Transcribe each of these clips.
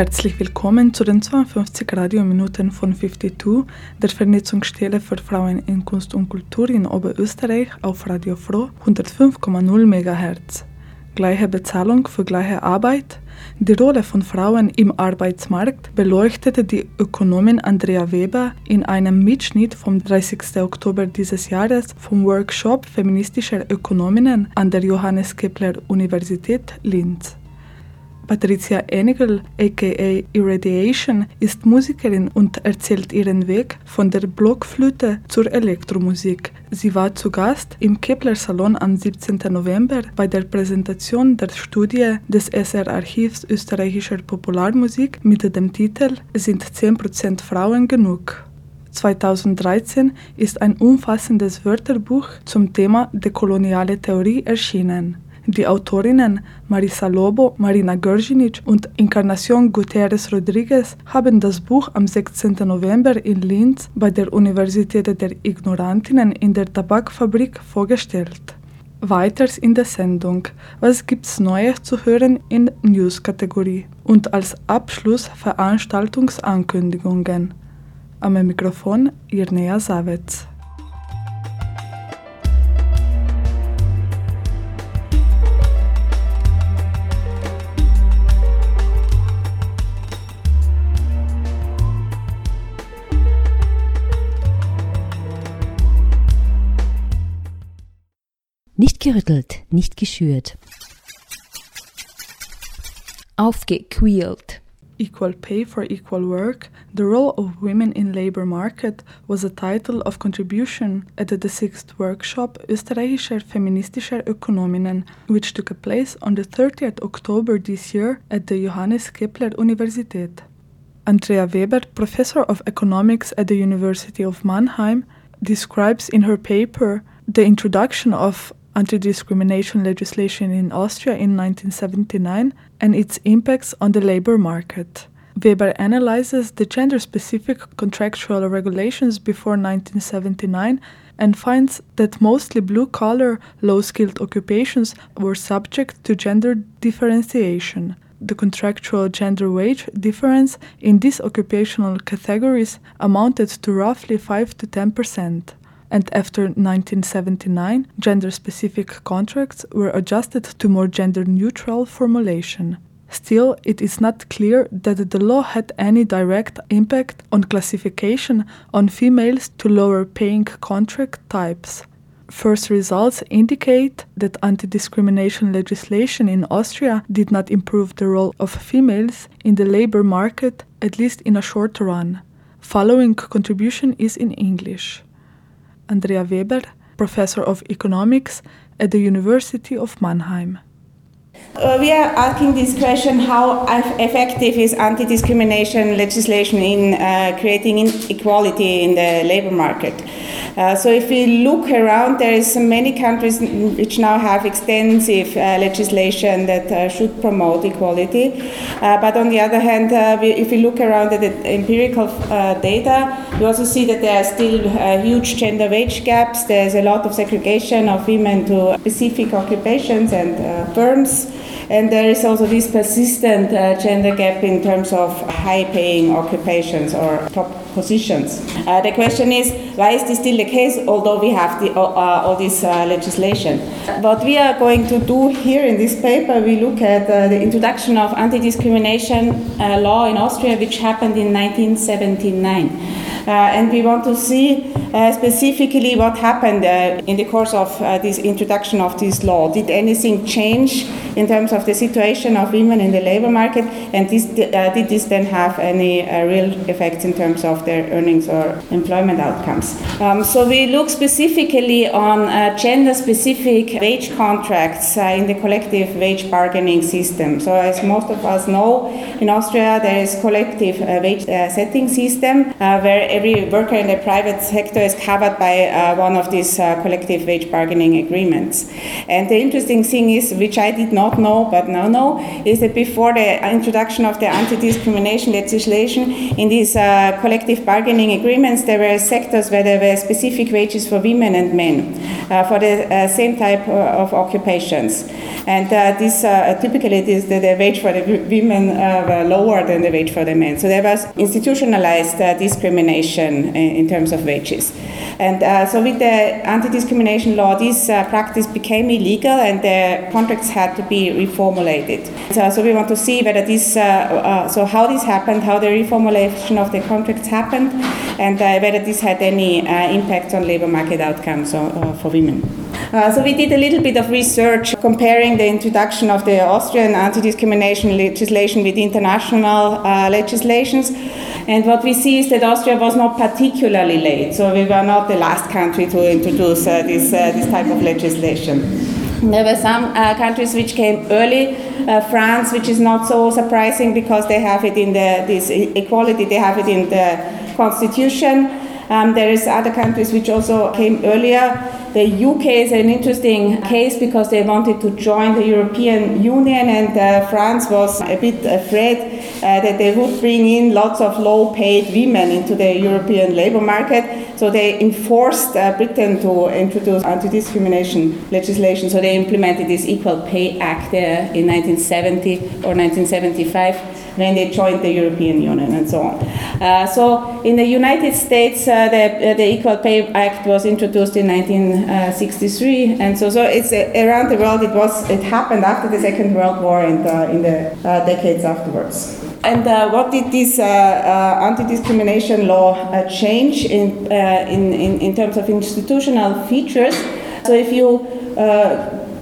Herzlich willkommen zu den 52 Radiominuten von 52, der Vernetzungsstelle für Frauen in Kunst und Kultur in Oberösterreich auf Radio Froh 105,0 MHz. Gleiche Bezahlung für gleiche Arbeit? Die Rolle von Frauen im Arbeitsmarkt beleuchtete die Ökonomin Andrea Weber in einem Mitschnitt vom 30. Oktober dieses Jahres vom Workshop Feministischer Ökonominnen an der Johannes Kepler Universität Linz. Patricia Enigel, aka Irradiation, ist Musikerin und erzählt ihren Weg von der Blockflöte zur Elektromusik. Sie war zu Gast im Kepler Salon am 17. November bei der Präsentation der Studie des SR-Archivs österreichischer Popularmusik mit dem Titel Sind 10% Frauen genug? 2013 ist ein umfassendes Wörterbuch zum Thema dekoloniale Theorie erschienen. Die Autorinnen Marisa Lobo, Marina Görginic und Encarnacion Gutierrez Rodriguez haben das Buch am 16. November in Linz bei der Universität der Ignorantinnen in der Tabakfabrik vorgestellt. Weiters in der Sendung Was gibt's Neues zu hören in News-Kategorie und als Abschluss Veranstaltungsankündigungen. Am Mikrofon Irnea Savitz. Gerüttelt, nicht geschürt. Aufgequält. Equal Pay for Equal Work, The Role of Women in Labor Market was a title of contribution at the sixth workshop Österreichischer feministischer Ökonominnen, which took place on the 30th October this year at the Johannes Kepler Universität. Andrea Weber, professor of economics at the University of Mannheim, describes in her paper the introduction of anti discrimination legislation in Austria in 1979 and its impacts on the labor market. Weber analyzes the gender specific contractual regulations before 1979 and finds that mostly blue collar, low skilled occupations were subject to gender differentiation. The contractual gender wage difference in these occupational categories amounted to roughly 5 to 10 percent and after 1979, gender specific contracts were adjusted to more gender neutral formulation. Still, it is not clear that the law had any direct impact on classification on females to lower paying contract types. First results indicate that anti discrimination legislation in Austria did not improve the role of females in the labor market, at least in a short run. Following contribution is in English. Andrea Weber, professor of economics at the University of Mannheim. Uh, we are asking this question how effective is anti discrimination legislation in uh, creating inequality in the labor market? Uh, so, if we look around, there is many countries which now have extensive uh, legislation that uh, should promote equality. Uh, but on the other hand, we, if we look around at the empirical data, we also see that there are still huge gender wage gaps. There's a lot of segregation of women to specific occupations and firms. And there is also this persistent uh, gender gap in terms of high paying occupations or top positions. Uh, the question is why is this still the case, although we have the, uh, all this uh, legislation? What we are going to do here in this paper, we look at uh, the introduction of anti discrimination uh, law in Austria, which happened in 1979. Uh, and we want to see uh, specifically what happened uh, in the course of this introduction of this law. Did anything change in terms of the situation of women in the labor market? And this, did this then have any real effects in terms of their earnings or employment outcomes? Um, so we look specifically on gender specific wage contracts in the collective wage bargaining system. So as most of us know, in Austria there is a collective wage setting system where every worker in the private sector is covered by uh, one of these uh, collective wage bargaining agreements. And the interesting thing is, which I did not know but now know, is that before the introduction of the anti-discrimination legislation, in these uh, collective bargaining agreements, there were sectors where there were specific wages for women and men uh, for the uh, same type uh, of occupations. And this typically this, the, the, wage for the women were lower than the wage for the men. So there was institutionalized discrimination in, in terms of wages. And uh, so with the anti-discrimination law, this uh, practice became illegal and the contracts had to be reformulated. So, so we want to see whether this, uh, uh so how this happened, how the reformulation of the contracts happened, and uh, whether this had any uh, impact on labor market outcomes for women. So we did a little bit of research comparing the introduction of the Austrian anti-discrimination legislation with international legislations. And what we see is that Austria was not particularly late, so we were not the last country to introduce uh, this, uh, this type of legislation. There were some uh, countries which came early. Uh, France, which is not so surprising because they have it in the this equality, they have it in the constitution. Um, there is other countries which also came earlier. The UK is an interesting case because they wanted to join the European Union, and uh, France was a bit afraid uh, that they would bring in lots of low paid women into the European labor market. So they enforced uh, Britain to introduce anti discrimination legislation. So they implemented this Equal Pay Act there in 1970 or 1975 when they joined the European Union and so on. Uh, so in the United States, uh, the, uh, the Equal Pay Act was introduced in 1963, and so so it's uh, around the world. It was it happened after the Second World War and uh, in the uh, decades afterwards. And what did this anti-discrimination law change in, in, in in terms of institutional features? So if you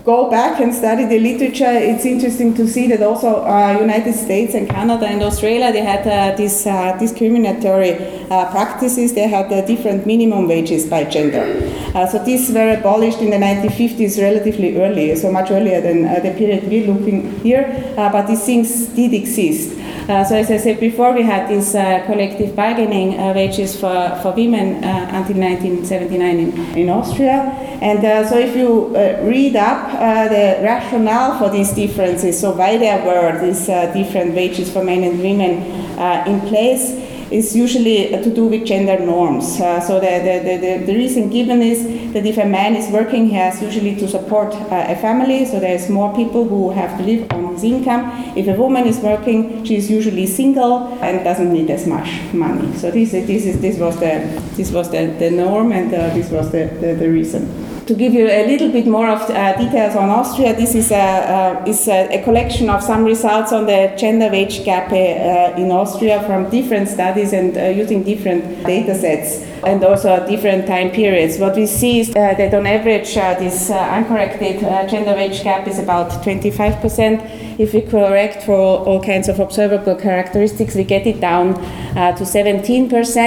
go back and study the literature, it's interesting to see that also uh, United States and Canada and Australia they had uh, these uh, discriminatory uh, practices. They had uh, different minimum wages by gender. Uh, so these were abolished in the 1950s, relatively early, so much earlier than the period we're looking here. but these things did exist. So as I said before, we had these collective bargaining wages for, for women until 1979 in, in Austria. And so if you read up uh, the rationale for these differences, so why there were these uh, different wages for men and women uh, in place, is usually to do with gender norms. Uh, so the, the, the, the, reason given is that if a man is working, he has usually to support uh, a family, so there's more people who have to live on his income. If a woman is working, she is usually single and doesn't need as much money. So this, this, is, this was the, this was the, the norm and uh, this was the, the, the reason to give you a little bit more of uh, details on Austria, this is, a, uh, is a, a, collection of some results on the gender wage gap uh, in Austria from different studies and uh, using different data sets and also different time periods. What we see is uh, that on average, uh, this uncorrected gender wage gap is about 25%. If we correct for all kinds of observable characteristics, we get it down to 17%.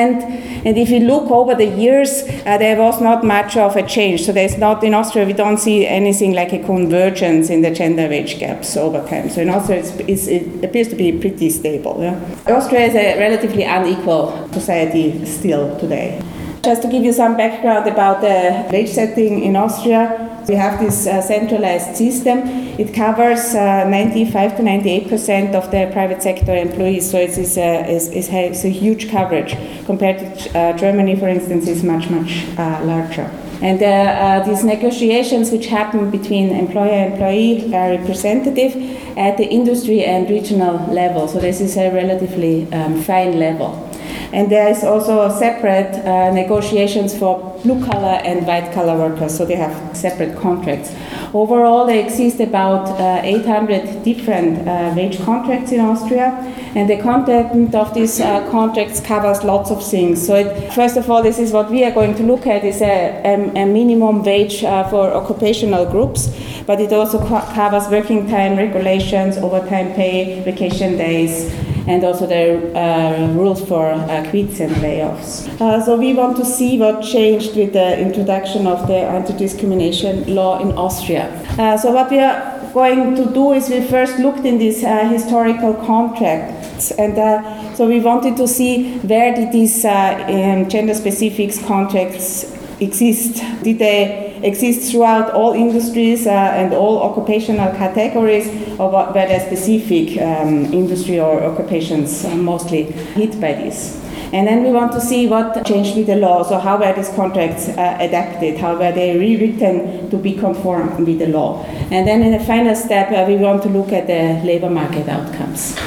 And if you look over the years, there was not much of a change. So there's not in Austria. We don't see anything like a convergence in the gender wage gaps over time. So in Austria, it's, it appears to be pretty stable. Yeah? Austria is a relatively unequal society still today. Just to give you some background about the wage setting in Austria, we have this uh, centralized system. It covers uh, 95 to 98 percent of the private sector employees, so it is a, is, is a huge coverage. Compared to uh, Germany, for instance, is much, much uh, larger. And uh, uh, these negotiations, which happen between employer and employee are representative at the industry and regional level. So this is a relatively um, fine level. And there is also separate uh, negotiations for blue collar and white collar workers, so they have separate contracts. Overall, there exist about uh, 800 different uh, wage contracts in Austria, and the content of these uh, contracts covers lots of things. So, it, first of all, this is what we are going to look at is a, a, a minimum wage uh, for occupational groups, but it also co- covers working time regulations, overtime pay, vacation days and also the uh, rules for uh, quits and layoffs. Uh, so we want to see what changed with the introduction of the anti-discrimination law in Austria. Uh, so what we are going to do is we first looked in these uh, historical contracts and uh, so we wanted to see where did these um, gender-specific contracts exist? Did they exist throughout all industries uh, and all occupational categories, were there specific um, industry or occupations uh, mostly hit by this? And then we want to see what changed with the law. So how were these contracts uh, adapted? How were they rewritten to be conform with the law? And then in the final step, uh, we want to look at the labor market outcomes.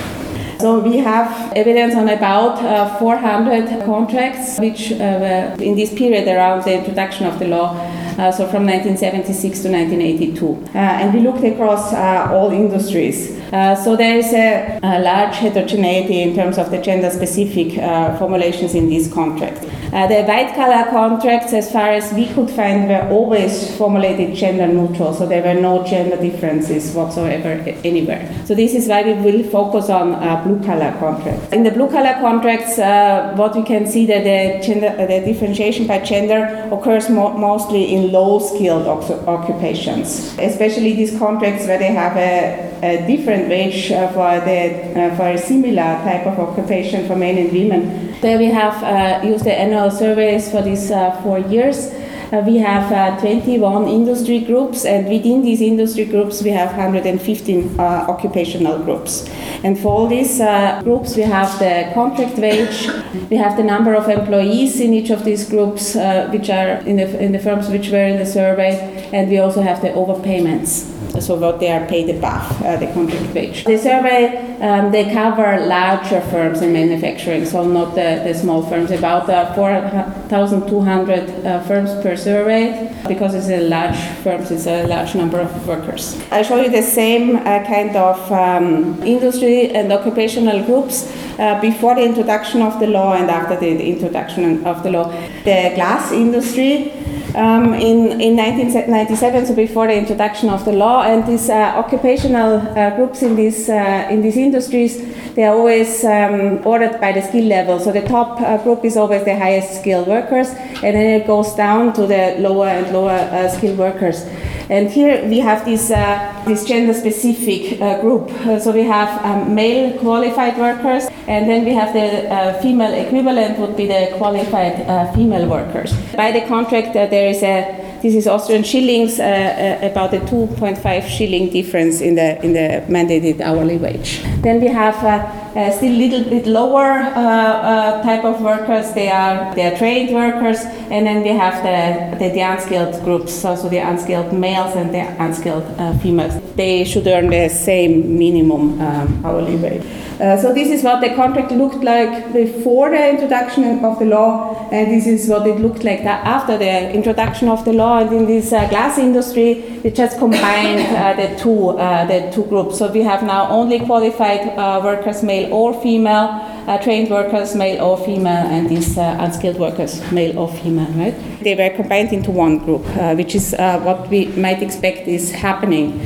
So we have evidence on about uh, 400 contracts, which uh, were in this period around the introduction of the law uh, so from 1976 to 1982. Uh, and we looked across uh, all industries. Uh, so there is a, a, large heterogeneity in terms of the gender specific uh, formulations in these contracts. Uh, the white collar contracts, as far as we could find, were always formulated gender neutral, so there were no gender differences whatsoever anywhere. So this is why we will focus on uh, blue collar contracts. In the blue collar contracts, uh, what we can see that the, gender, uh, the differentiation by gender occurs mo- mostly in low skilled occupations, especially these contracts where they have a, a different wage uh, for, the, uh, for a similar type of occupation for men and women. There we have uh, used the annual surveys for these uh, four years. Uh, we have uh, 21 industry groups, and within these industry groups, we have 115 occupational groups. And for all these groups, we have the contract wage, we have the number of employees in each of these groups, which are in the, in the firms which were in the survey, and we also have the overpayments so what they are paid above uh, the contract wage. The survey um, they cover larger firms in manufacturing, so not the, the small firms. About uh, 4,200 uh, firms per survey, because it's a large firms, it's a large number of workers. I show you the same uh, kind of um, industry and occupational groups uh, before the introduction of the law and after the, the introduction of the law. The glass industry um, in, in 1997, so before the introduction of the law. And these uh, occupational uh, groups in these, uh, in these industries, they are always um, ordered by the skill level. So the top uh, group is always the highest skilled workers, and then it goes down to the lower and lower uh, skilled workers. And here we have this, uh, this gender specific uh, group. Uh, so we have um, male qualified workers, and then we have the uh, female equivalent, would be the qualified uh, female workers. By the contract, uh, there is a this is Austrian shillings, about a 2.5 shilling difference in the in the mandated hourly wage. Then we have uh, still a little bit lower uh, uh, type of workers. They are they are trained workers, and then we have the the, the unskilled groups, so, so the unskilled males and the unskilled females. They should earn the same minimum um, hourly wage. Uh, so this is what the contract looked like before the introduction of the law, and this is what it looked like after the introduction of the law. And in this uh, glass industry, we just combined uh, the two the two groups. So we have now only qualified workers, male or female, uh, trained workers, male or female, and these uh, unskilled workers, male or female. Right? They were combined into one group, uh, which is what we might expect is happening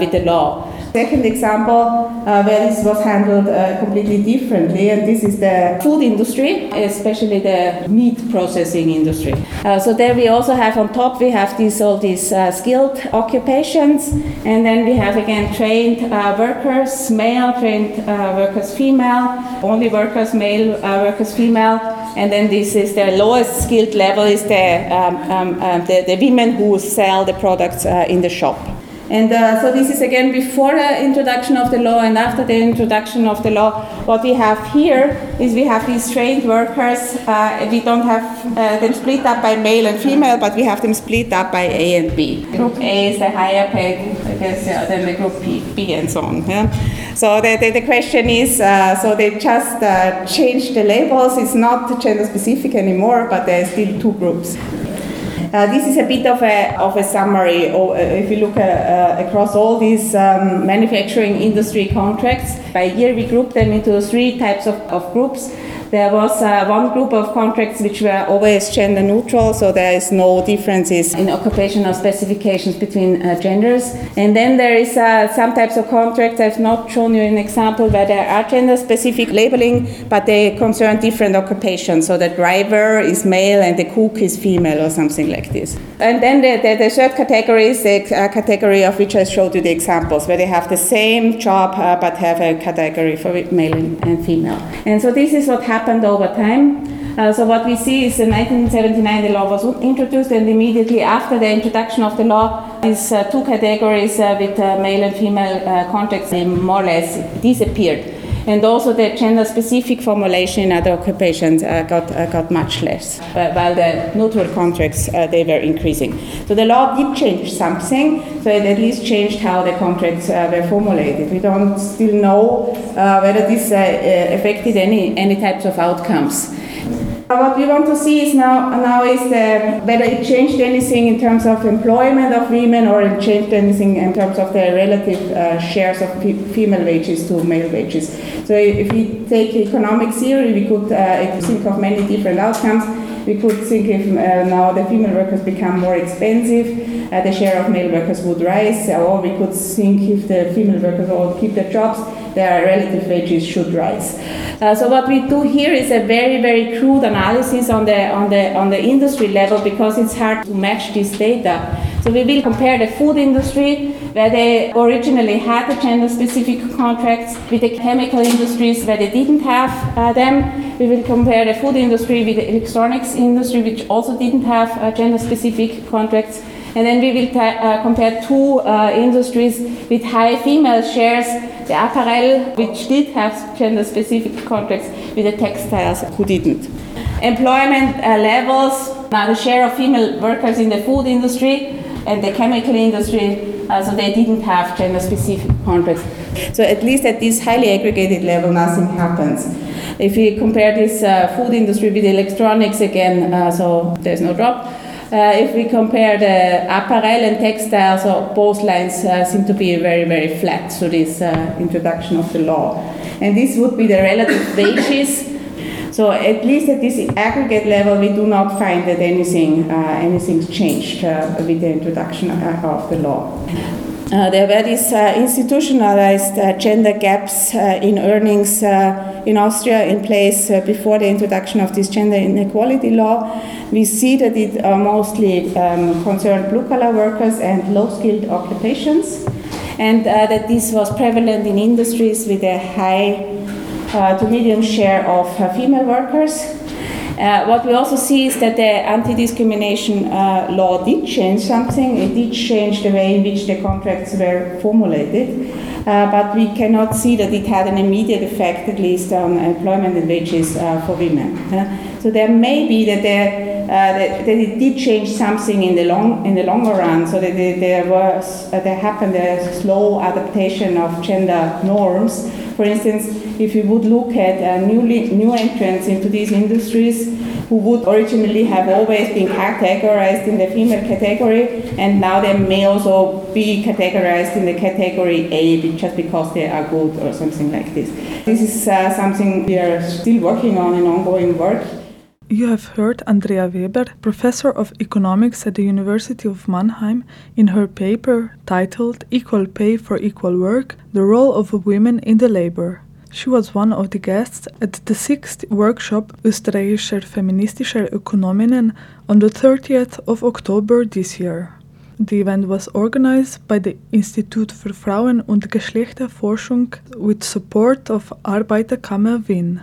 with the law. Second example uh, where this was handled uh, completely differently, and this is the food industry, especially the meat processing industry. Uh, so there we also have on top we have these all these uh, skilled occupations, and then we have again trained uh, workers, male trained uh, workers, female, only workers, male workers, female, and then this is the lowest skilled level is the, um, um, um, the, the women who sell the products in the shop. And uh, so this is again before the introduction of the law and after the introduction of the law. What we have here is we have these trained workers. Uh, we don't have uh, them split up by male and female, but we have them split up by A and B. Group A is the higher paid, I guess, yeah, than the group B, B and so on. Yeah? So the, the, the question is, uh, so they just uh, changed the labels. It's not gender specific anymore, but there are still two groups. Uh, this is a bit of a, of a summary. Or, uh, if you look uh, across all these um, manufacturing industry contracts, by year we group them into three types of, of groups. There was uh, one group of contracts which were always gender neutral, so there is no differences in occupational specifications between uh, genders. And then there is uh, some types of contracts, I've not shown you an example, where there are gender specific labeling, but they concern different occupations. So the driver is male and the cook is female or something like this. And then the, the, the third category is the uh, category of which I showed you the examples, where they have the same job uh, but have a category for male and female. And so this is what happens happened over time. Uh, so what we see is in 1979 the law was introduced and immediately after the introduction of the law these uh, two categories uh, with uh, male and female uh, contracts more or less disappeared. And also the gender specific formulation in other occupations uh, got, uh, got much less, while the neutral contracts uh, they were increasing. So the law did change something, so it at least changed how the contracts uh, were formulated. We don't still know whether this affected any, any types of outcomes. What we want to see is now, now is the, whether it changed anything in terms of employment of women or it changed anything in terms of the relative uh, shares of female wages to male wages. So if we take economic theory, we could uh, think of many different outcomes. We could think if uh, now the female workers become more expensive, uh, the share of male workers would rise, or we could think if the female workers all keep their jobs, their relative wages should rise. Uh, so what we do here is a very, very crude analysis on the, on, the, on the industry level because it's hard to match this data. So we will compare the food industry, where they originally had the gender-specific contracts, with the chemical industries where they didn't have uh, them. We will compare the food industry with the electronics industry, which also didn't have uh, gender-specific contracts. And then we will uh, compare two uh, industries with high female shares, the apparel, which did have gender-specific contracts, with the textiles, who didn't. Employment uh, levels, now the share of female workers in the food industry and the chemical industry, uh, so they didn't have gender-specific contracts. So at least at this highly aggregated level, nothing happens. If we compare this uh, food industry with electronics again, uh, so there's no drop. Uh, if we compare the apparel and textiles, so both lines uh, seem to be very, very flat to this uh, introduction of the law. And this would be the relative wages. So at least at this aggregate level, we do not find that anything, uh, anything's changed uh, with the introduction of the law. Uh, there were these uh, institutionalized uh, gender gaps in earnings in Austria in place before the introduction of this gender inequality law. We see that it mostly um, concerned blue collar workers and low skilled occupations, and that this was prevalent in industries with a high to medium share of female workers. Uh, what we also see is that the anti-discrimination uh, law did change something. It did change the way in which the contracts were formulated, but we cannot see that it had an immediate effect, at least on employment and wages uh, for women. Uh, so there may be that there. Uh, that, that, it did change something in the long in the longer run, so that there was there happened a slow adaptation of gender norms for instance, if you would look at uh, newly, new entrants into these industries who would originally have always been categorized in the female category, and now they may also be categorized in the category A just because they are good or something like this. This is uh, something we are still working on in ongoing work. You have heard Andrea Weber, professor of economics at the University of Mannheim, in her paper titled Equal Pay for Equal Work The Role of Women in the Labor. She was one of the guests at the sixth workshop Österreichischer Feministischer Ökonominnen on the 30th of October this year. The event was organized by the Institut für Frauen- und Geschlechterforschung with support of Arbeiterkammer Wien.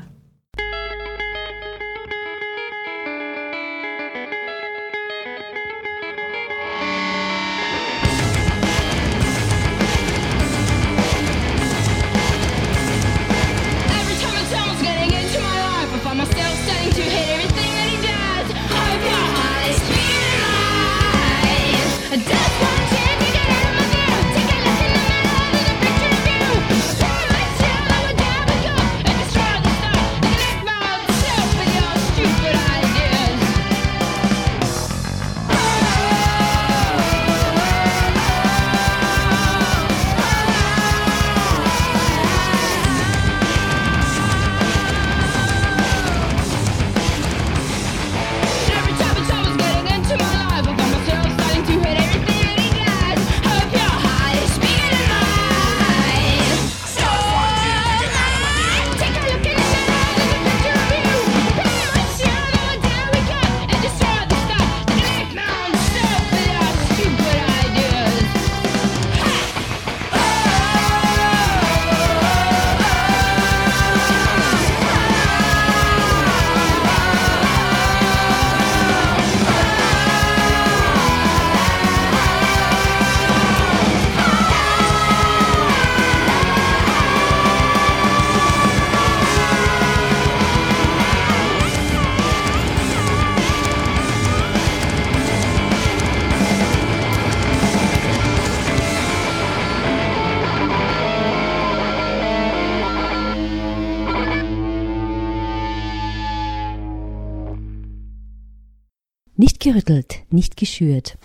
Gerüttelt, nicht geschürt.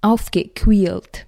Aufgequält.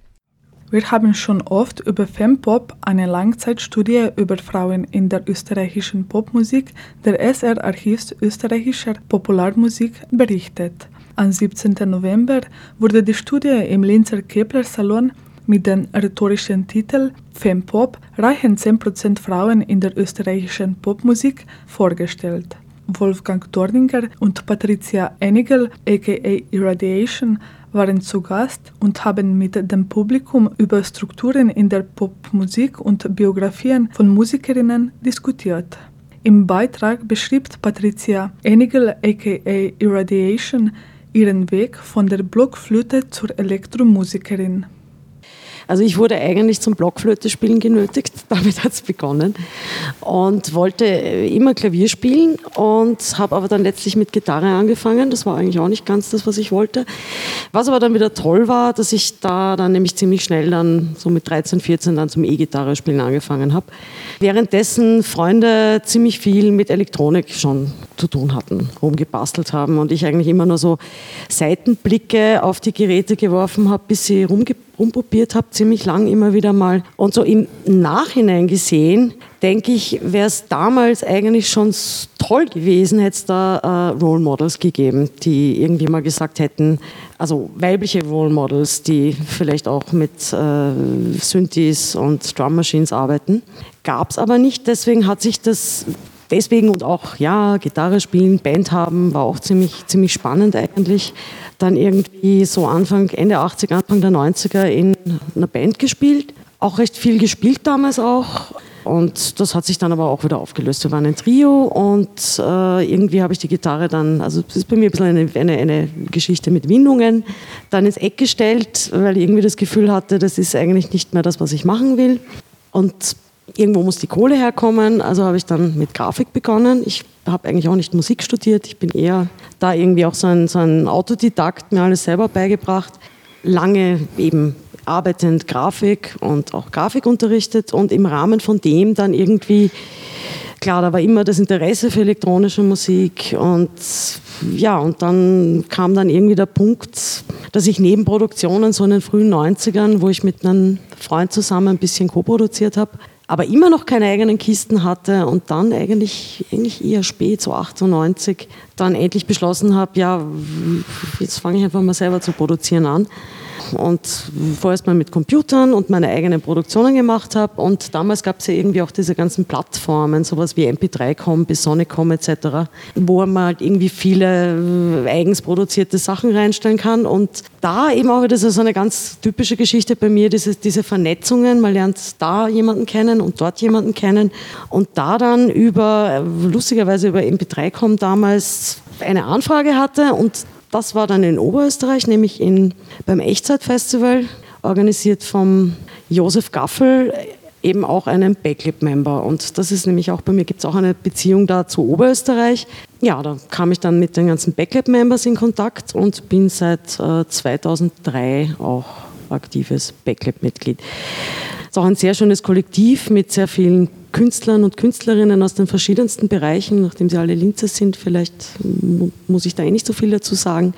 Wir haben schon oft über Fempop, eine Langzeitstudie über Frauen in der österreichischen Popmusik der SR-Archivs österreichischer Popularmusik berichtet. Am 17. November wurde die Studie im Linzer Kepler-Salon mit dem rhetorischen Titel Fempop reichen 10% Frauen in der österreichischen Popmusik vorgestellt. Wolfgang Dorninger und Patricia Enigel, aka Irradiation, waren zu Gast und haben mit dem Publikum über Strukturen in der Popmusik und Biografien von Musikerinnen diskutiert. Im Beitrag beschrieb Patricia Enigel aka Irradiation ihren Weg von der Blockflöte zur Elektromusikerin. Also ich wurde eigentlich zum Blockflöte spielen genötigt, damit hat es begonnen und wollte immer Klavier spielen und habe aber dann letztlich mit Gitarre angefangen. Das war eigentlich auch nicht ganz das, was ich wollte. Was aber dann wieder toll war, dass ich da dann nämlich ziemlich schnell dann so mit 13, 14 dann zum E-Gitarre spielen angefangen habe. Währenddessen Freunde ziemlich viel mit Elektronik schon zu tun hatten, rumgebastelt haben und ich eigentlich immer nur so Seitenblicke auf die Geräte geworfen habe, bis sie rumgebastelt rumprobiert habe, ziemlich lang immer wieder mal. Und so im Nachhinein gesehen, denke ich, wäre es damals eigentlich schon toll gewesen, hätte es da äh, Role Models gegeben, die irgendwie mal gesagt hätten, also weibliche Role Models, die vielleicht auch mit äh, Synthes und Drum Machines arbeiten. Gab es aber nicht, deswegen hat sich das deswegen und auch, ja, Gitarre spielen, Band haben, war auch ziemlich, ziemlich spannend eigentlich. Dann irgendwie so Anfang, Ende 80er, Anfang der 90er in einer Band gespielt. Auch recht viel gespielt damals auch. Und das hat sich dann aber auch wieder aufgelöst. Wir waren ein Trio und äh, irgendwie habe ich die Gitarre dann, also das ist bei mir ein bisschen eine, eine, eine, Geschichte mit Windungen, dann ins Eck gestellt, weil ich irgendwie das Gefühl hatte, das ist eigentlich nicht mehr das, was ich machen will. Und irgendwo muss die Kohle herkommen, also habe ich dann mit Grafik begonnen. Ich habe eigentlich auch nicht Musik studiert, ich bin eher da irgendwie auch so ein, so ein Autodidakt, mir alles selber beigebracht. Lange eben arbeitend Grafik und auch Grafik unterrichtet und im Rahmen von dem dann irgendwie, klar, da war immer das Interesse für elektronische Musik und ja, und dann kam dann irgendwie der Punkt, dass ich neben Produktionen so in den frühen 90ern, wo ich mit einem Freund zusammen ein bisschen co-produziert habe, aber immer noch keine eigenen Kisten hatte und dann eigentlich, eigentlich eher spät, so 98, dann endlich beschlossen habe, ja, jetzt fange ich einfach mal selber zu produzieren an und vorerst mal mit Computern und meine eigenen Produktionen gemacht habe. Und damals gab es ja irgendwie auch diese ganzen Plattformen, sowas wie MP3.com bis Sonicom etc., wo man halt irgendwie viele äh, eigens produzierte Sachen reinstellen kann. Und da eben auch, das ist so eine ganz typische Geschichte bei mir, diese, diese Vernetzungen, man lernt da jemanden kennen und dort jemanden kennen und da dann über, lustigerweise über MP3.com damals eine Anfrage hatte und das war dann in Oberösterreich, nämlich in, beim Echtzeitfestival, organisiert vom Josef Gaffel, eben auch einen Backlip-Member. Und das ist nämlich auch bei mir, gibt es auch eine Beziehung da zu Oberösterreich. Ja, da kam ich dann mit den ganzen Backlip-Members in Kontakt und bin seit äh, 2003 auch aktives Backlip-Mitglied. Es ist auch ein sehr schönes Kollektiv mit sehr vielen Künstlern und Künstlerinnen aus den verschiedensten Bereichen, nachdem sie alle Linzer sind, vielleicht muss ich da eh nicht so viel dazu sagen.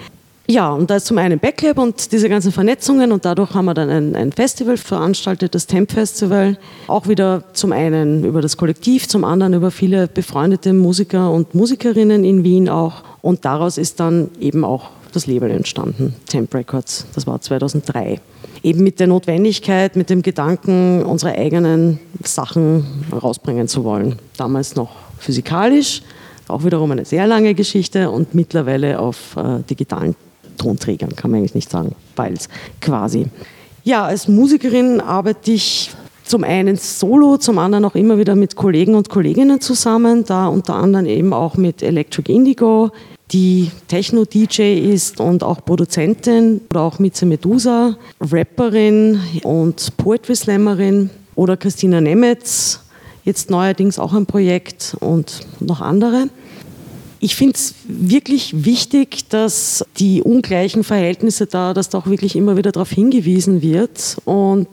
Ja, und da ist zum einen Backlab und diese ganzen Vernetzungen und dadurch haben wir dann ein, ein Festival veranstaltet, das Temp Festival. Auch wieder zum einen über das Kollektiv, zum anderen über viele befreundete Musiker und Musikerinnen in Wien auch. Und daraus ist dann eben auch das Label entstanden, Temp Records. Das war 2003 eben mit der Notwendigkeit, mit dem Gedanken, unsere eigenen Sachen rausbringen zu wollen. Damals noch physikalisch, auch wiederum eine sehr lange Geschichte und mittlerweile auf äh, digitalen Tonträgern, kann man eigentlich nicht sagen, Files quasi. Ja, als Musikerin arbeite ich zum einen solo, zum anderen auch immer wieder mit Kollegen und Kolleginnen zusammen, da unter anderem eben auch mit Electric Indigo, die Techno-DJ ist und auch Produzentin oder auch Mitze Medusa, Rapperin und Poetry Slammerin oder Christina Nemetz, jetzt neuerdings auch ein Projekt und noch andere. Ich finde es wirklich wichtig, dass die ungleichen Verhältnisse da, dass da auch wirklich immer wieder darauf hingewiesen wird und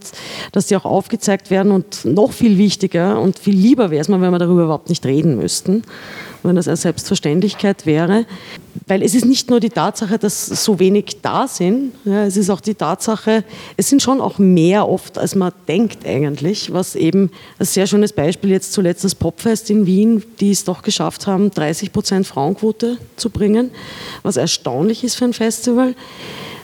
dass die auch aufgezeigt werden und noch viel wichtiger und viel lieber wäre es mir, wenn wir darüber überhaupt nicht reden müssten wenn das eine Selbstverständlichkeit wäre. Weil es ist nicht nur die Tatsache, dass so wenig da sind, ja, es ist auch die Tatsache, es sind schon auch mehr oft, als man denkt eigentlich, was eben ein sehr schönes Beispiel jetzt zuletzt das Popfest in Wien, die es doch geschafft haben, 30 Prozent Frauenquote zu bringen, was erstaunlich ist für ein Festival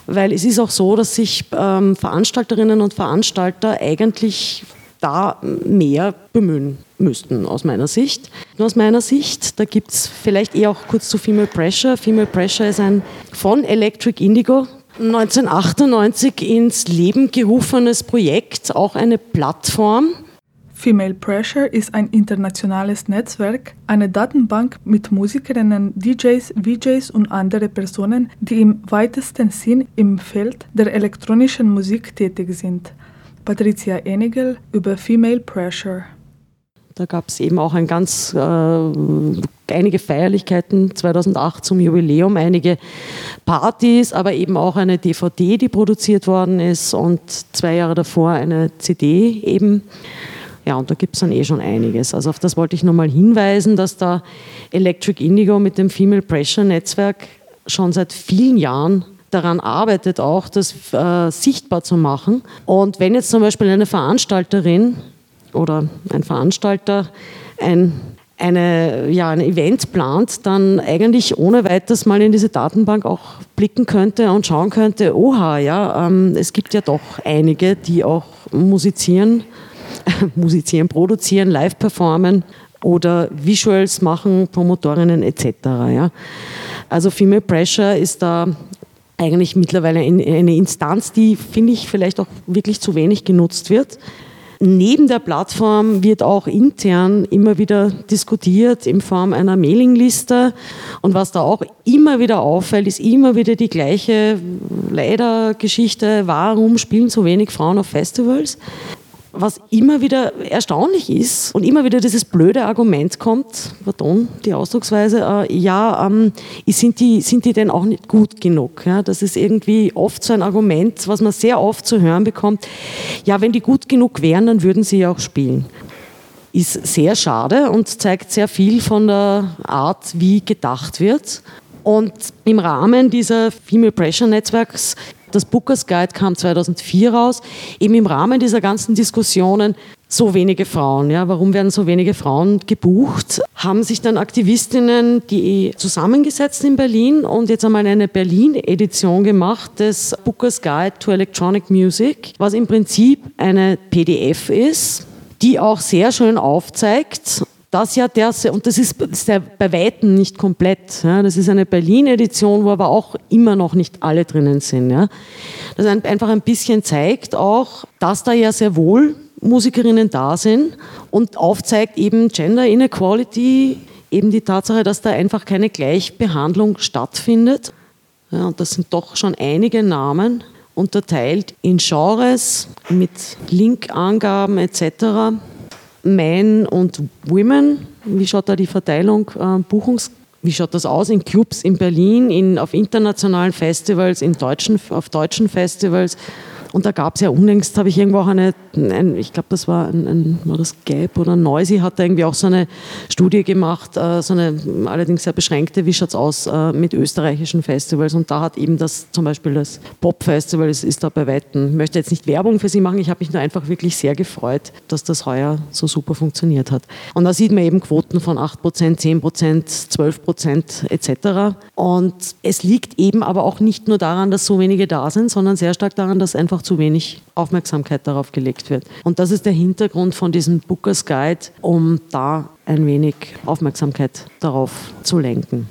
weil es ist auch so, dass sich ähm, Veranstalterinnen und Veranstalter eigentlich da mehr bemühen müssten, aus meiner Sicht. Aus meiner Sicht, da gibt es vielleicht eher auch kurz zu Female Pressure. Female Pressure ist ein von Electric Indigo 1998 ins Leben gerufenes Projekt, auch eine Plattform. Female Pressure ist ein internationales Netzwerk, eine Datenbank mit Musikerinnen, DJs, VJs und andere Personen, die im weitesten Sinn im Feld der elektronischen Musik tätig sind. Patricia Enigel über Female Pressure. Da gab es eben auch ein ganz, äh, einige Feierlichkeiten 2008 zum Jubiläum, einige Partys, aber eben auch eine DVD, die produziert worden ist und zwei Jahre davor eine CD eben. Ja, und da gibt es dann eh schon einiges. Also auf das wollte ich nochmal hinweisen, dass da Electric Indigo mit dem Female Pressure Netzwerk schon seit vielen Jahren daran arbeitet, auch das äh, sichtbar zu machen. Und wenn jetzt zum Beispiel eine Veranstalterin oder ein Veranstalter ein eine, ja, ein Event plant, dann eigentlich ohne weiteres mal in diese Datenbank auch blicken könnte und schauen könnte, oha, ja, ähm, es gibt ja doch einige, die auch musizieren, musizieren, produzieren, live performen oder Visuals machen, Promotorinnen etc. Ja. Also Female Pressure ist da eigentlich mittlerweile eine Instanz, die, finde ich, vielleicht auch wirklich zu wenig genutzt wird. Neben der Plattform wird auch intern immer wieder diskutiert in Form einer Mailingliste. Und was da auch immer wieder auffällt, ist immer wieder die gleiche leider Geschichte, warum spielen so wenig Frauen auf Festivals? Was immer wieder erstaunlich ist und immer wieder dieses blöde Argument kommt, pardon, die Ausdrucksweise, äh, ja, ähm, sind, die, sind die denn auch nicht gut genug? Ja, das ist irgendwie oft so ein Argument, was man sehr oft zu hören bekommt, ja, wenn die gut genug wären, dann würden sie ja auch spielen. Ist sehr schade und zeigt sehr viel von der Art, wie gedacht wird. Und im Rahmen dieser Female Pressure Netzwerks das Bookers Guide kam 2004 raus, eben im Rahmen dieser ganzen Diskussionen, so wenige Frauen, ja, warum werden so wenige Frauen gebucht, haben sich dann Aktivistinnen, die zusammengesetzt in Berlin und jetzt einmal eine Berlin-Edition gemacht des Bookers Guide to Electronic Music, was im Prinzip eine PDF ist, die auch sehr schön aufzeigt, das ja der, und das ist, bei Weitem nicht komplett. Ja, das ist eine Berlin-Edition, wo aber auch immer noch nicht alle drinnen sind. Ja. Das einfach ein bisschen zeigt auch, dass da ja sehr wohl Musikerinnen da sind und aufzeigt eben Gender Inequality, eben die Tatsache, dass da einfach keine Gleichbehandlung stattfindet. Ja, und das sind doch schon einige Namen unterteilt in Genres mit Linkangaben etc. Men und Women. Wie schaut da die Verteilung äh, Buchungs wie schaut das aus in Clubs in Berlin, in, auf internationalen Festivals, in deutschen, auf deutschen Festivals? Und da gab es ja unlängst, habe ich irgendwo auch eine, ein, ich glaube, das war ein, ein, war das Gap oder Noisy, hat da irgendwie auch so eine Studie gemacht, äh, so eine allerdings sehr beschränkte, wie schaut es aus äh, mit österreichischen Festivals. Und da hat eben das zum Beispiel das Pop-Festival, ist, ist da bei Weitem, ich möchte jetzt nicht Werbung für sie machen, ich habe mich nur einfach wirklich sehr gefreut, dass das heuer so super funktioniert hat. Und da sieht man eben Quoten von 8%, 10%, 12% etc. Und es liegt eben aber auch nicht nur daran, dass so wenige da sind, sondern sehr stark daran, dass einfach zu wenig Aufmerksamkeit darauf gelegt wird. Und das ist der Hintergrund von diesem Bookers Guide, um da ein wenig Aufmerksamkeit darauf zu lenken.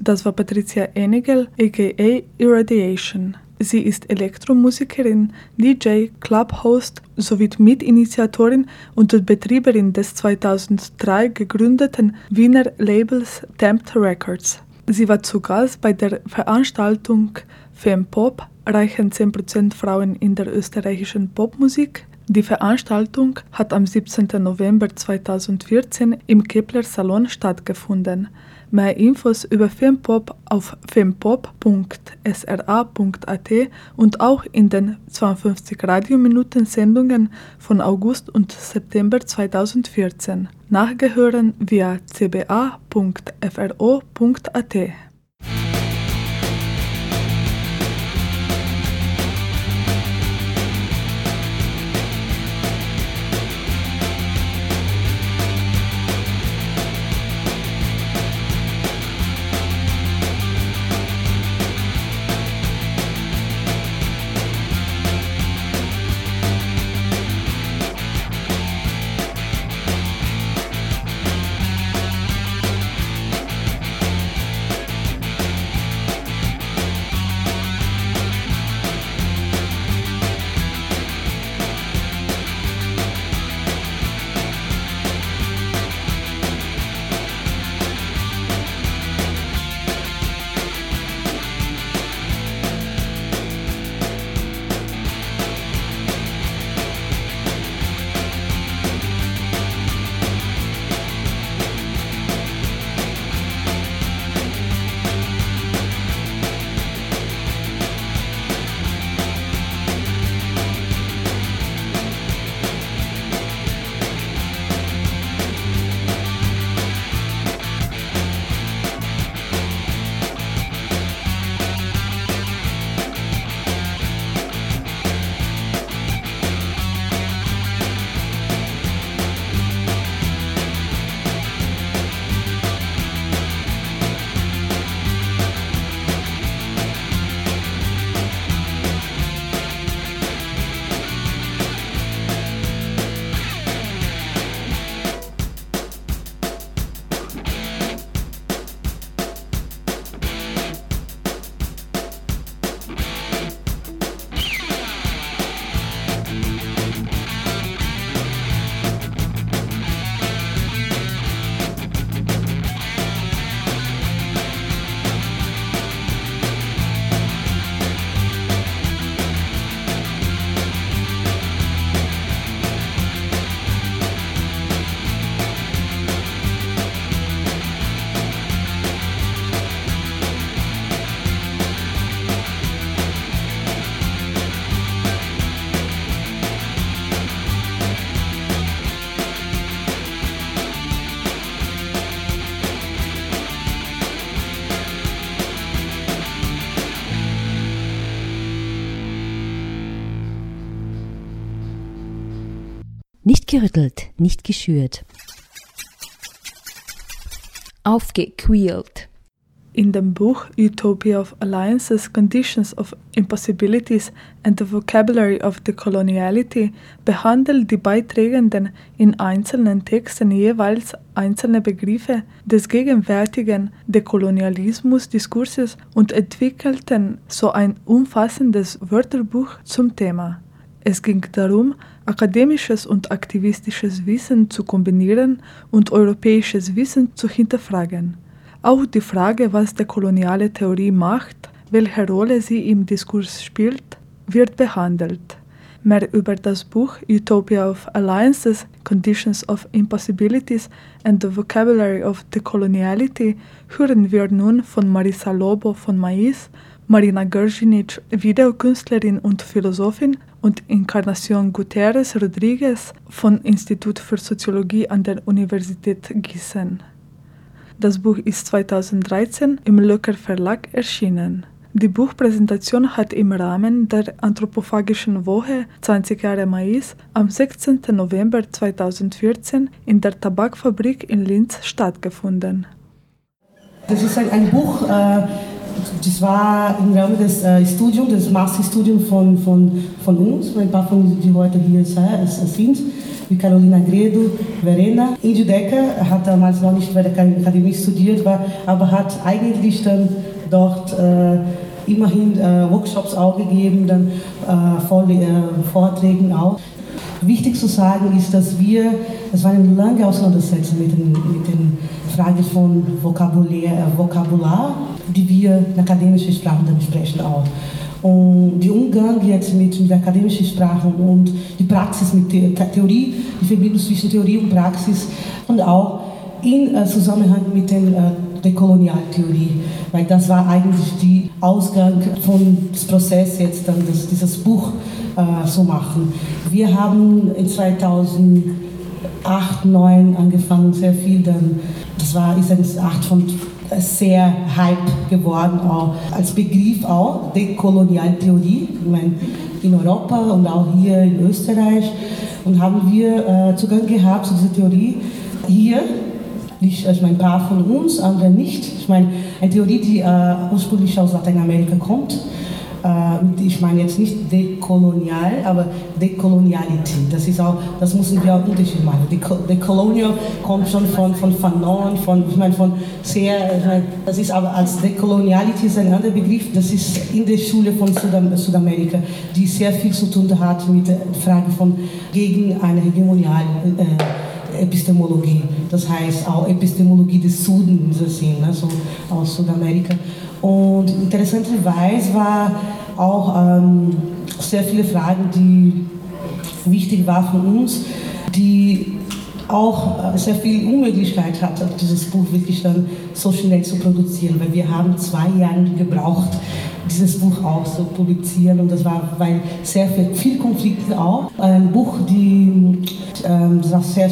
Das war Patricia Enigel, aka Irradiation. Sie ist Elektromusikerin, DJ, Clubhost sowie Mitinitiatorin und Betrieberin des 2003 gegründeten Wiener Labels Tempt Records. Sie war zu Gast bei der Veranstaltung Fempop reichen 10% Frauen in der österreichischen Popmusik, Die Veranstaltung hat am 17. November 2014 im Kepler Salon stattgefunden. Mehr Infos über Filmpop auf filmpop.sra.at und auch in den 52 Radiominuten-Sendungen von August und September 2014. Nachgehören via cba.fro.at. gerüttelt, nicht geschürt. Aufgequält. In dem Buch Utopia of Alliances, Conditions of Impossibilities and the Vocabulary of Decoloniality behandeln die Beiträgenden in einzelnen Texten jeweils einzelne Begriffe des gegenwärtigen Dekolonialismus-Diskurses und entwickelten so ein umfassendes Wörterbuch zum Thema. Es ging darum, akademisches und aktivistisches Wissen zu kombinieren und europäisches Wissen zu hinterfragen. Auch die Frage, was die koloniale Theorie macht, welche Rolle sie im Diskurs spielt, wird behandelt. Mehr über das Buch Utopia of Alliances, Conditions of Impossibilities and the Vocabulary of Decoloniality hören wir nun von Marisa Lobo von Mais, Marina Gerginic, Videokünstlerin und Philosophin, und Encarnación Guterres Rodriguez vom Institut für Soziologie an der Universität Gießen. Das Buch ist 2013 im Löcker Verlag erschienen. Die Buchpräsentation hat im Rahmen der Anthropophagischen Woche 20 Jahre Mais am 16. November 2014 in der Tabakfabrik in Linz stattgefunden. Das ist ein, ein Buch, äh, das war im Rahmen des äh, Studiums, des Masterstudiums von, von, von uns, ein paar von die heute hier sind, wie Carolina Gredo, Verena. Indio Decker hat damals noch nicht bei der Akademie studiert, war, aber hat eigentlich dann dort äh, immerhin äh, Workshops auch gegeben, dann äh, äh, Vorträgen auch. Wichtig zu sagen ist, dass wir, es war eine lange Auseinandersetzung mit den, mit den Fragen von Vokabular, äh, Vokabular, die wir in akademischen Sprachen dann sprechen auch. Und die Umgang jetzt mit, mit akademischen Sprachen und die Praxis mit der Theorie, die Verbindung zwischen Theorie und Praxis und auch in äh, Zusammenhang mit der äh, Dekolonialtheorie, weil das war eigentlich der Ausgang von des Prozess jetzt dann das, dieses Buch äh, zu machen. Wir haben in 2008, 2009 angefangen, sehr viel dann, das war ist eine Art von sehr Hype geworden, auch als Begriff auch, Dekolonialtheorie, meine, in Europa und auch hier in Österreich. Und haben wir äh, Zugang gehabt zu dieser Theorie hier nicht, ich meine, ein paar von uns, andere nicht. Ich meine, eine Theorie, die äh, ursprünglich aus Lateinamerika kommt. Äh, ich meine jetzt nicht dekolonial, aber Dekoloniality. Das ist auch, das müssen wir auch Unterschied machen. Decolonial kommt schon von, von Fanon, von, ich meine, von sehr, das ist aber als Dekoloniality ist ein anderer Begriff, das ist in der Schule von Südam Südamerika, die sehr viel zu tun hat mit der Frage von gegen eine hegemoniale äh, Epistemologie, das heißt auch Epistemologie des Südens, also aus Südamerika. Und interessanterweise war auch ähm, sehr viele Fragen, die wichtig waren für uns, die auch äh, sehr viel Unmöglichkeit hatte, dieses Buch wirklich dann so schnell zu produzieren, weil wir haben zwei Jahre gebraucht, dieses Buch auch zu publizieren und das war weil sehr viel, viel Konflikte auch. Ein Buch, die ähm, das war sehr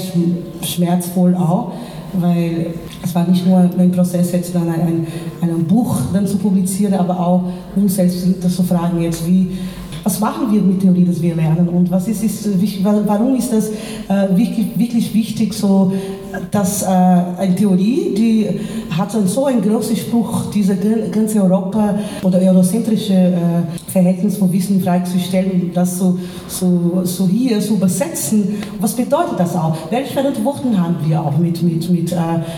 schmerzvoll auch, weil es war nicht nur ein Prozess, jetzt dann ein, ein, ein Buch dann zu publizieren, aber auch uns selbst zu fragen jetzt, wie was machen wir mit Theorie, das wir lernen und was ist, ist warum ist das äh, wirklich, wirklich wichtig, so dass äh, eine Theorie, die hat so einen großen Spruch, diese ganze Europa oder eurozentrische äh, Verhältnis von Wissen in Frage zu stellen, das so, so, so hier zu übersetzen. Was bedeutet das auch? Welche Verantwortung haben wir auch mit, mit, mit, äh,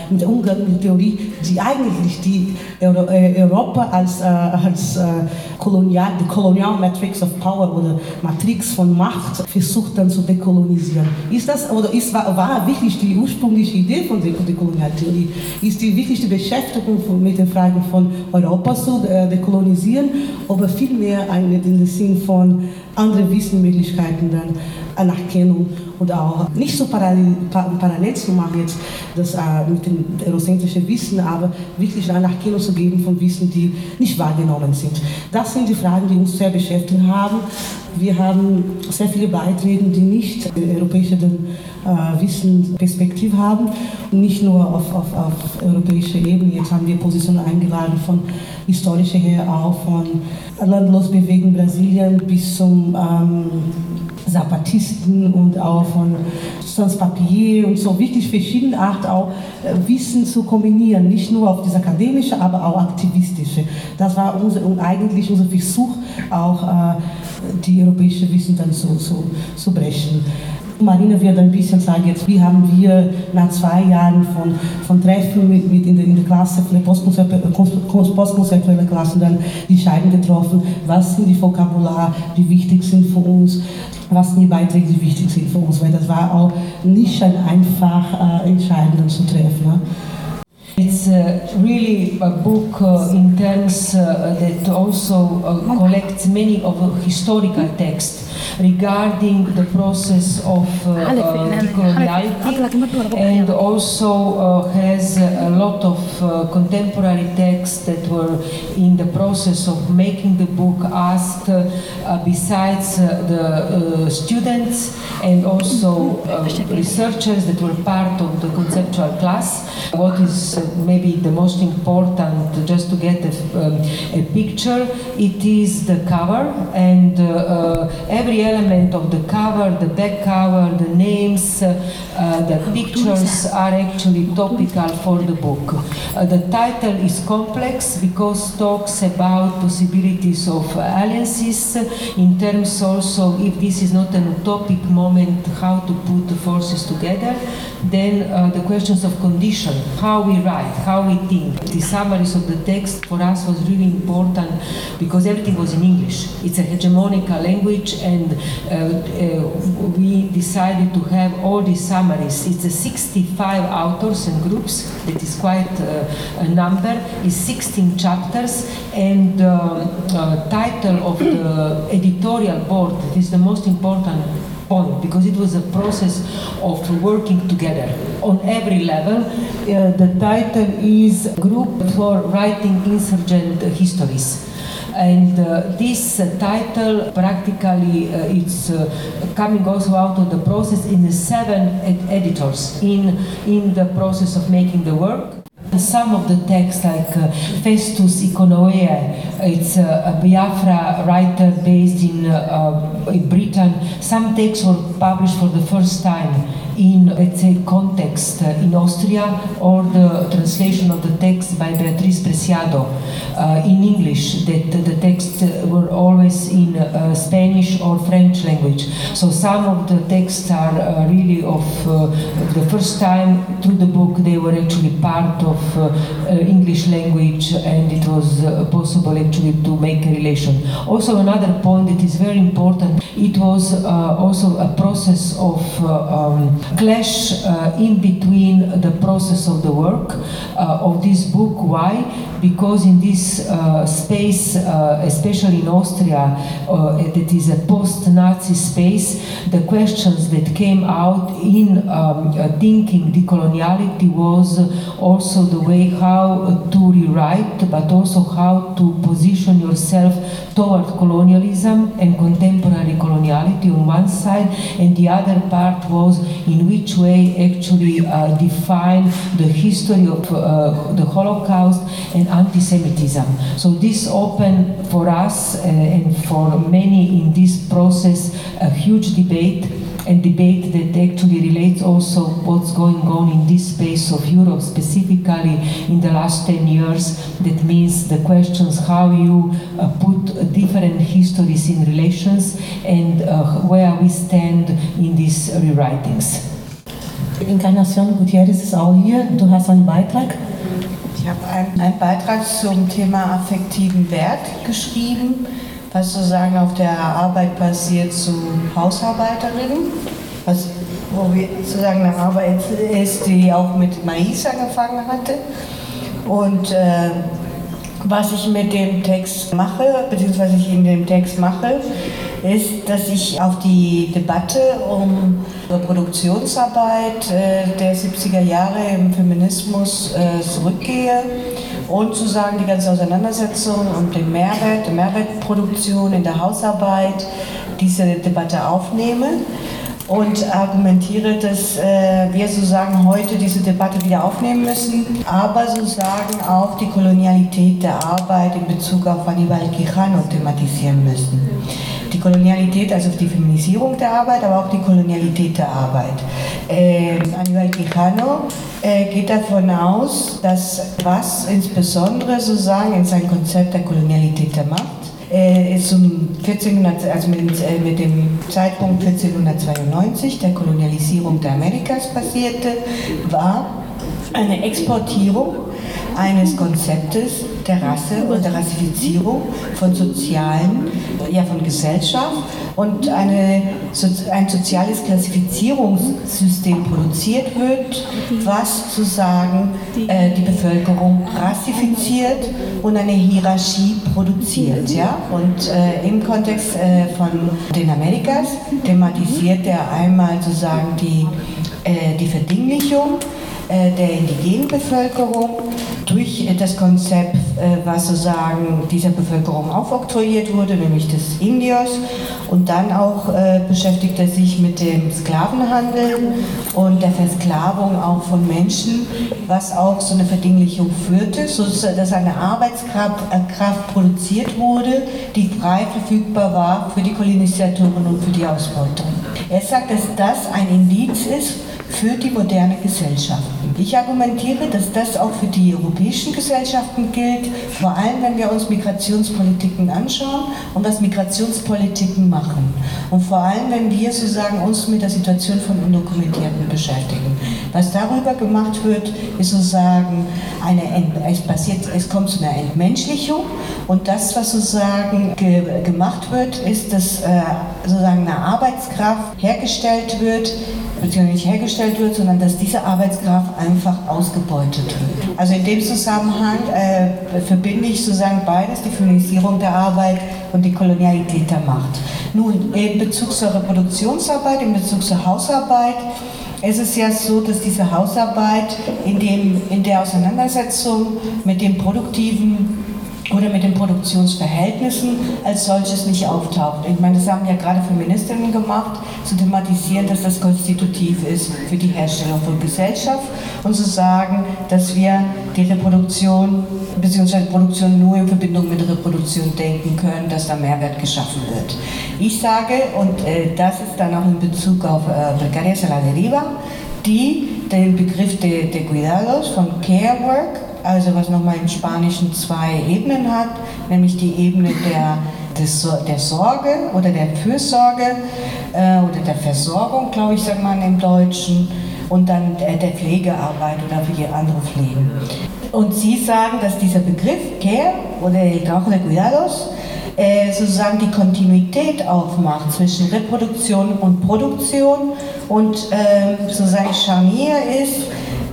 mit Umgang mit Theorie, die eigentlich die Euro, äh, Europa als, äh, als äh, Kolonial, die Colonial Matrix of Power oder Matrix von Macht versucht dann zu dekolonisieren. Ist das oder ist, war, war wirklich die ursprüngliche Idee von der Dekolonialtheorie? Ist die die Beschäftigung von, mit den Fragen von Europa zu äh, dekolonisieren, aber vielmehr in den Sinn von anderen Wissenmöglichkeiten dann Anerkennung und auch nicht so parallel, parallel zu machen jetzt das äh, mit dem eurozentrischen Wissen, aber wirklich eine Anerkennung zu geben von Wissen, die nicht wahrgenommen sind. Das sind die Fragen, die uns sehr beschäftigt haben. Wir haben sehr viele Beiträge, die nicht europäische äh, Wissen Perspektive haben und nicht nur auf, auf, auf europäischer Ebene. Jetzt haben wir Positionen eingeladen von historischer her auch von Landlosbewegung Brasilien bis zum ähm, Zapatisten und auch von Sans Papier und so wirklich verschiedene Art auch äh, Wissen zu kombinieren, nicht nur auf das akademische, aber auch aktivistische. Das war unser, eigentlich unser Versuch, auch äh, die europäische Wissen dann zu, zu, zu brechen. Marina wird ein bisschen sagen, jetzt, wie haben wir nach zwei Jahren von, von Treffen mit, mit in, der, in der Klasse, von der postkonzeptuellen Klasse, dann die Entscheidung getroffen, was sind die Vokabular, die wichtig sind für uns, was sind die Beiträge, die wichtig sind für uns, weil das war auch nicht ein einfach äh, Entscheidung zu treffen. Ne? It's uh, really a book uh, in terms uh, that also uh, collects many of the historical texts regarding the process of uh, decoloniality and also has a lot of contemporary texts that were in the process of making the book asked besides the students and also researchers that were part of the conceptual class what is maybe the most important, just to get a, um, a picture, it is the cover and uh, uh, every element of the cover, the back cover, the names, uh, the pictures are actually topical for the book. the title is complex because talks about possibilities of alliances in terms also if this is not an utopic moment how to put the forces together then the questions of condition how we write how we think. The summaries of the text for us was really important because everything was in English. It's a hegemonical language and uh, uh, we decided to have all these summaries. It's a 65 authors and groups, that is quite uh, a number, is 16 chapters, and um, uh, title of the editorial board, is the most important point because it was a process of working together on every level. Uh, the title is Group for Writing Insurgent Histories and uh, this uh, title practically uh, it's uh, coming also out of the process in the seven ed editors in in the process of making the work some of the texts, like uh, Festus Ikonoea, it's uh, a Biafra writer based in, uh, in Britain. Some texts were published for the first time in, let's say, context uh, in Austria, or the translation of the text by Beatriz Preciado uh, in English, that the texts were always in uh, Spanish or French language. So some of the texts are really of the first time through the book, they were actually part of English language, and it was possible actually to make a relation. Also, another point that is very important, it was also a process of um, clash uh, in between the process of the work uh, of this book. Why? Because in this uh, space, uh, especially in Austria, uh, that is a post-Nazi space, the questions that came out in um, uh, thinking decoloniality was also the way how to rewrite, but also how to position yourself toward colonialism and contemporary coloniality on one side, and the other part was in which way actually uh, define the history of the Holocaust and anti-Semitism. So this opened for us uh, and for many in this process a huge debate and debate that actually relates also what's going on in this space of Europe, specifically in the last 10 years. That means the questions how you uh, put different histories in relations and uh, where we stand in these rewritings. Encarnacion Gutierrez ist auch hier. Du hast einen Beitrag. Ich habe einen, einen Beitrag zum Thema affektiven Wert geschrieben was sozusagen auf der Arbeit passiert zu Hausarbeiterinnen, was, wo wir sozusagen eine Arbeit ist, die auch mit Mais angefangen hatte. Und äh, was ich mit dem Text mache, beziehungsweise ich in dem Text mache, ist, dass ich auf die Debatte um Reproduktionsarbeit äh, der 70er Jahre im Feminismus äh, zurückgehe und zu sagen, die ganze Auseinandersetzung und den Mehrwert, die Mehrwertproduktion in der Hausarbeit, diese Debatte aufnehme und argumentiere, dass äh, wir sozusagen heute diese Debatte wieder aufnehmen müssen, aber sozusagen auch die Kolonialität der Arbeit in Bezug auf Aníbal Quijano thematisieren müssen. Die Kolonialität, also die Feminisierung der Arbeit, aber auch die Kolonialität der Arbeit. Äh, Aníbal Quijano äh, geht davon aus, dass was insbesondere sozusagen in sein Konzept der Kolonialität der Macht äh, ist um 1400, also mit, äh, mit, dem Zeitpunkt 1492 der Kolonialisierung der Amerikas passierte, war eine Exportierung eines Konzeptes der Rasse und der Rassifizierung von sozialen, ja von Gesellschaft und eine, ein soziales Klassifizierungssystem produziert wird, was sozusagen äh, die Bevölkerung rassifiziert und eine Hierarchie produziert. Ja? Und äh, im Kontext äh, von den Amerikas thematisiert er einmal sozusagen die, äh, die Verdinglichung der indigenen Bevölkerung durch äh, das Konzept, äh, was sozusagen dieser Bevölkerung aufoktroyiert wurde, nämlich des Indios. Und dann auch beschäftigt er sich mit dem Sklavenhandel und der Versklavung auch von Menschen, was auch so eine Verdinglichung führte, dass eine Arbeitskraft Kraft produziert wurde, die frei verfügbar war für die Kolonisatoren und für die Ausbeutung. Er sagt, dass das ein Indiz ist für die moderne Gesellschaft. Ich argumentiere, dass das auch für die europäischen Gesellschaften gilt, vor allem wenn wir uns Migrationspolitiken anschauen und was Migrationspolitiken machen. Und vor allem, wenn wir sozusagen uns mit der Situation von Undokumentierten beschäftigen. Was darüber gemacht wird, ist sozusagen eine, es passiert, es kommt zu einer Entmenschlichung und das, was sozusagen ge, gemacht wird, ist, dass äh, sozusagen eine Arbeitskraft hergestellt wird, beziehungsweise nicht hergestellt wird, sondern dass diese Arbeitskraft einfach ausgebeutet wird. Also in dem Zusammenhang äh, verbinde ich sozusagen beides, die Feminisierung der Arbeit und die Kolonialität der Macht. Nun, in Bezug zur Reproduktionsarbeit, in Bezug zur Hausarbeit, es ist ja so, dass diese Hausarbeit in, dem, in der Auseinandersetzung mit dem produktiven oder mit den Produktionsverhältnissen als solches nicht auftaucht. Ich meine, das haben ja gerade Feministinnen gemacht, zu thematisieren, dass das konstitutiv ist für die Herstellung von Gesellschaft und zu sagen, dass wir die Reproduktion bzw. Produktion nur in Verbindung mit Reproduktion denken können, dass da Mehrwert geschaffen wird. Ich sage, und äh, das ist dann auch in Bezug auf äh, Precarias a la Deriva, die den Begriff de, de Cuidados von Care Work also was nochmal im Spanischen zwei Ebenen hat, nämlich die Ebene der, des, der Sorge oder der Fürsorge äh, oder der Versorgung, glaube ich, sagt man im Deutschen, und dann der, der Pflegearbeit oder für die andere Pflegen. Und Sie sagen, dass dieser Begriff Care oder el trabajo de cuidados äh, sozusagen die Kontinuität aufmacht zwischen Reproduktion und Produktion und äh, sozusagen Scharnier ist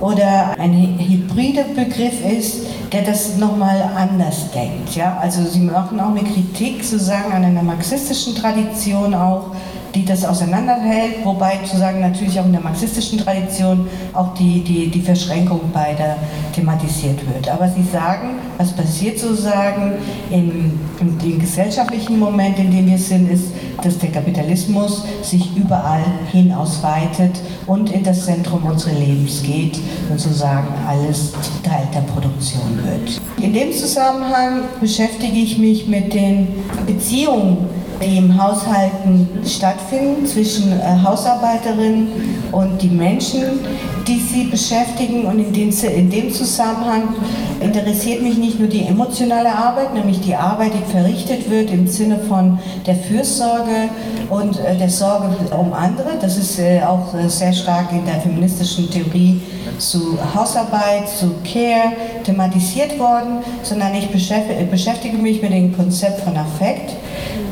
oder ein hybrider Begriff ist, der das nochmal anders denkt. Ja? Also sie machen auch eine Kritik sozusagen an einer marxistischen Tradition auch, die das auseinanderhält, wobei sozusagen natürlich auch in der marxistischen Tradition auch die, die, die Verschränkung beider thematisiert wird. Aber sie sagen, was passiert sozusagen im, im, im gesellschaftlichen Moment, in dem wir sind, ist, dass der Kapitalismus sich überall hin ausweitet und in das Zentrum unseres Lebens geht und sozusagen alles Teil der Produktion wird. In dem Zusammenhang beschäftige ich mich mit den Beziehungen im Haushalten stattfinden zwischen äh, Hausarbeiterinnen und die Menschen, die sie beschäftigen. Und in dem, in dem Zusammenhang interessiert mich nicht nur die emotionale Arbeit, nämlich die Arbeit, die verrichtet wird im Sinne von der Fürsorge und äh, der Sorge um andere. Das ist äh, auch sehr stark in der feministischen Theorie zu Hausarbeit, zu Care thematisiert worden, sondern ich beschäftige mich mit dem Konzept von Affekt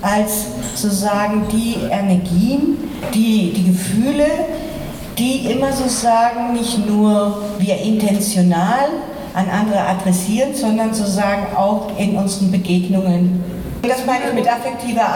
als sozusagen die Energien, die, die Gefühle, die immer sozusagen nicht nur wir intentional an andere adressieren, sondern sozusagen auch in unseren Begegnungen. Das meine ich mit affektiver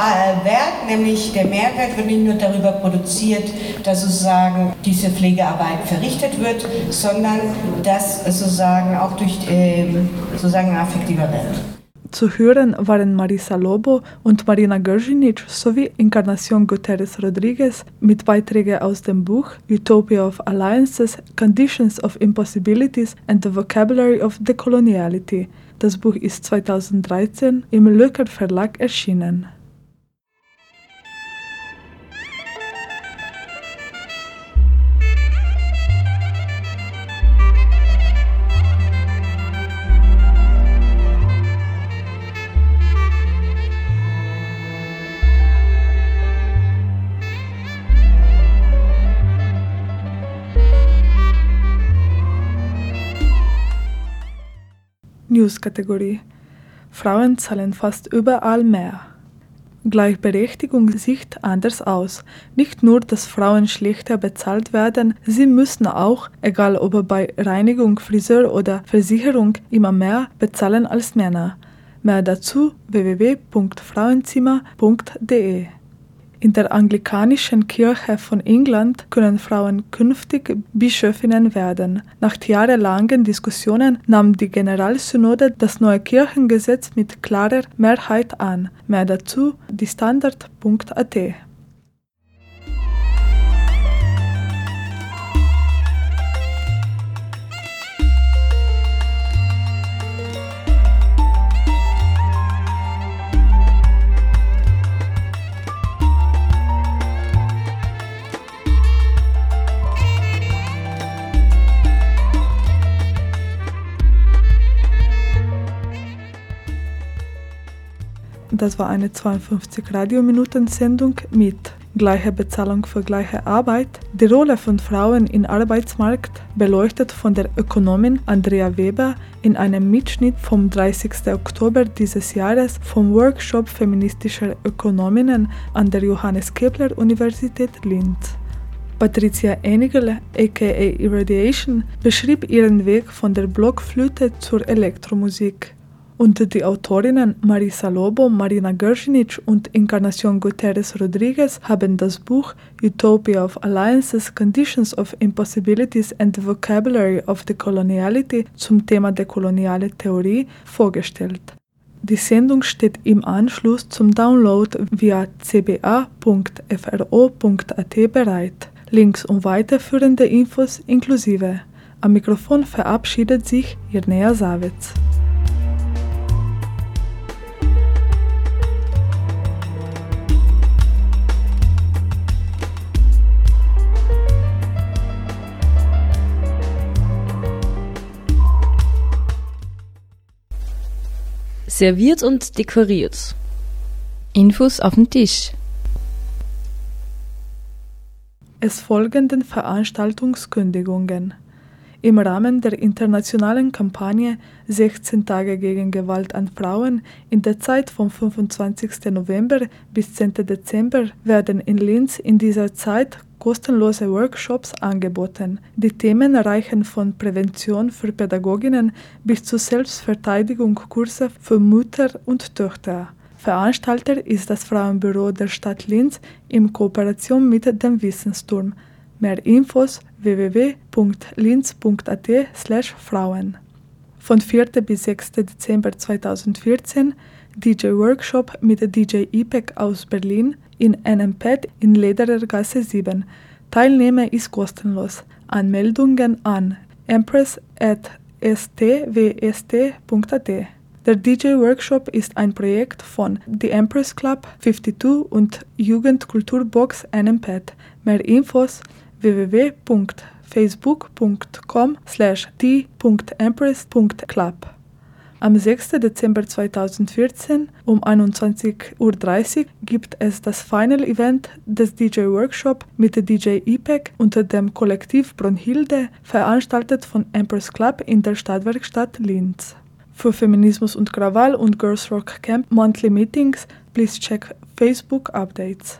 Wert, nämlich der Mehrwert wird nicht nur darüber produziert, dass sozusagen diese Pflegearbeit verrichtet wird, sondern dass sozusagen auch durch ähm, sozusagen affektiver Wert. Zu hören waren Marisa Lobo und Marina Gerzinic sowie Encarnacion Guterres Rodriguez mit Beiträgen aus dem Buch Utopia of Alliances, Conditions of Impossibilities and the Vocabulary of Decoloniality. Das Buch ist 2013 im Löcker Verlag erschienen. News-Kategorie. Frauen zahlen fast überall mehr. Gleichberechtigung sieht anders aus. Nicht nur, dass Frauen schlechter bezahlt werden, sie müssen auch, egal ob bei Reinigung, Friseur oder Versicherung, immer mehr bezahlen als Männer. Mehr dazu www.frauenzimmer.de in der anglikanischen Kirche von England können Frauen künftig Bischöfinnen werden. Nach jahrelangen Diskussionen nahm die Generalsynode das neue Kirchengesetz mit klarer Mehrheit an. Mehr dazu die Standard.at. das war eine 52 Radiominuten Sendung mit gleiche Bezahlung für gleiche Arbeit, die Rolle von Frauen im Arbeitsmarkt beleuchtet von der Ökonomin Andrea Weber in einem Mitschnitt vom 30. Oktober dieses Jahres vom Workshop feministischer Ökonominnen an der Johannes Kepler Universität Linz. Patricia Enigel, aka Irradiation, beschrieb ihren Weg von der Blockflöte zur Elektromusik. Und die Autorinnen Marisa Lobo, Marina Gershinic und Encarnacion Guterres Rodriguez haben das Buch Utopia of Alliances, Conditions of Impossibilities and the Vocabulary of the Coloniality zum Thema der koloniale Theorie vorgestellt. Die Sendung steht im Anschluss zum Download via cba.fro.at bereit. Links und weiterführende Infos inklusive. Am Mikrofon verabschiedet sich Irnea Savitz. Serviert und dekoriert. Infos auf dem Tisch. Es folgenden Veranstaltungskündigungen. Im Rahmen der internationalen Kampagne 16 Tage gegen Gewalt an Frauen in der Zeit vom 25. November bis 10. Dezember werden in Linz in dieser Zeit kostenlose Workshops angeboten. Die Themen reichen von Prävention für Pädagoginnen bis zu Selbstverteidigungskurse für Mütter und Töchter. Veranstalter ist das Frauenbüro der Stadt Linz in Kooperation mit dem Wissensturm. Mehr Infos www.linz.at/frauen. Von 4. bis 6. Dezember 2014 DJ Workshop mit DJ IPEC aus Berlin in einem Pad in Lederer Gasse 7. Teilnehmer ist kostenlos. Anmeldungen an empress.stwst.at. Der DJ-Workshop ist ein Projekt von The Empress Club 52 und Jugendkulturbox NMPad. Mehr Infos www.facebook.com slash t.empress.club. Am 6. Dezember 2014 um 21.30 Uhr gibt es das Final Event des DJ Workshop mit DJ IPEC unter dem Kollektiv Brunhilde, veranstaltet von Empress Club in der Stadtwerkstatt Linz. Für Feminismus und Krawall und Girls Rock Camp Monthly Meetings, please check Facebook Updates.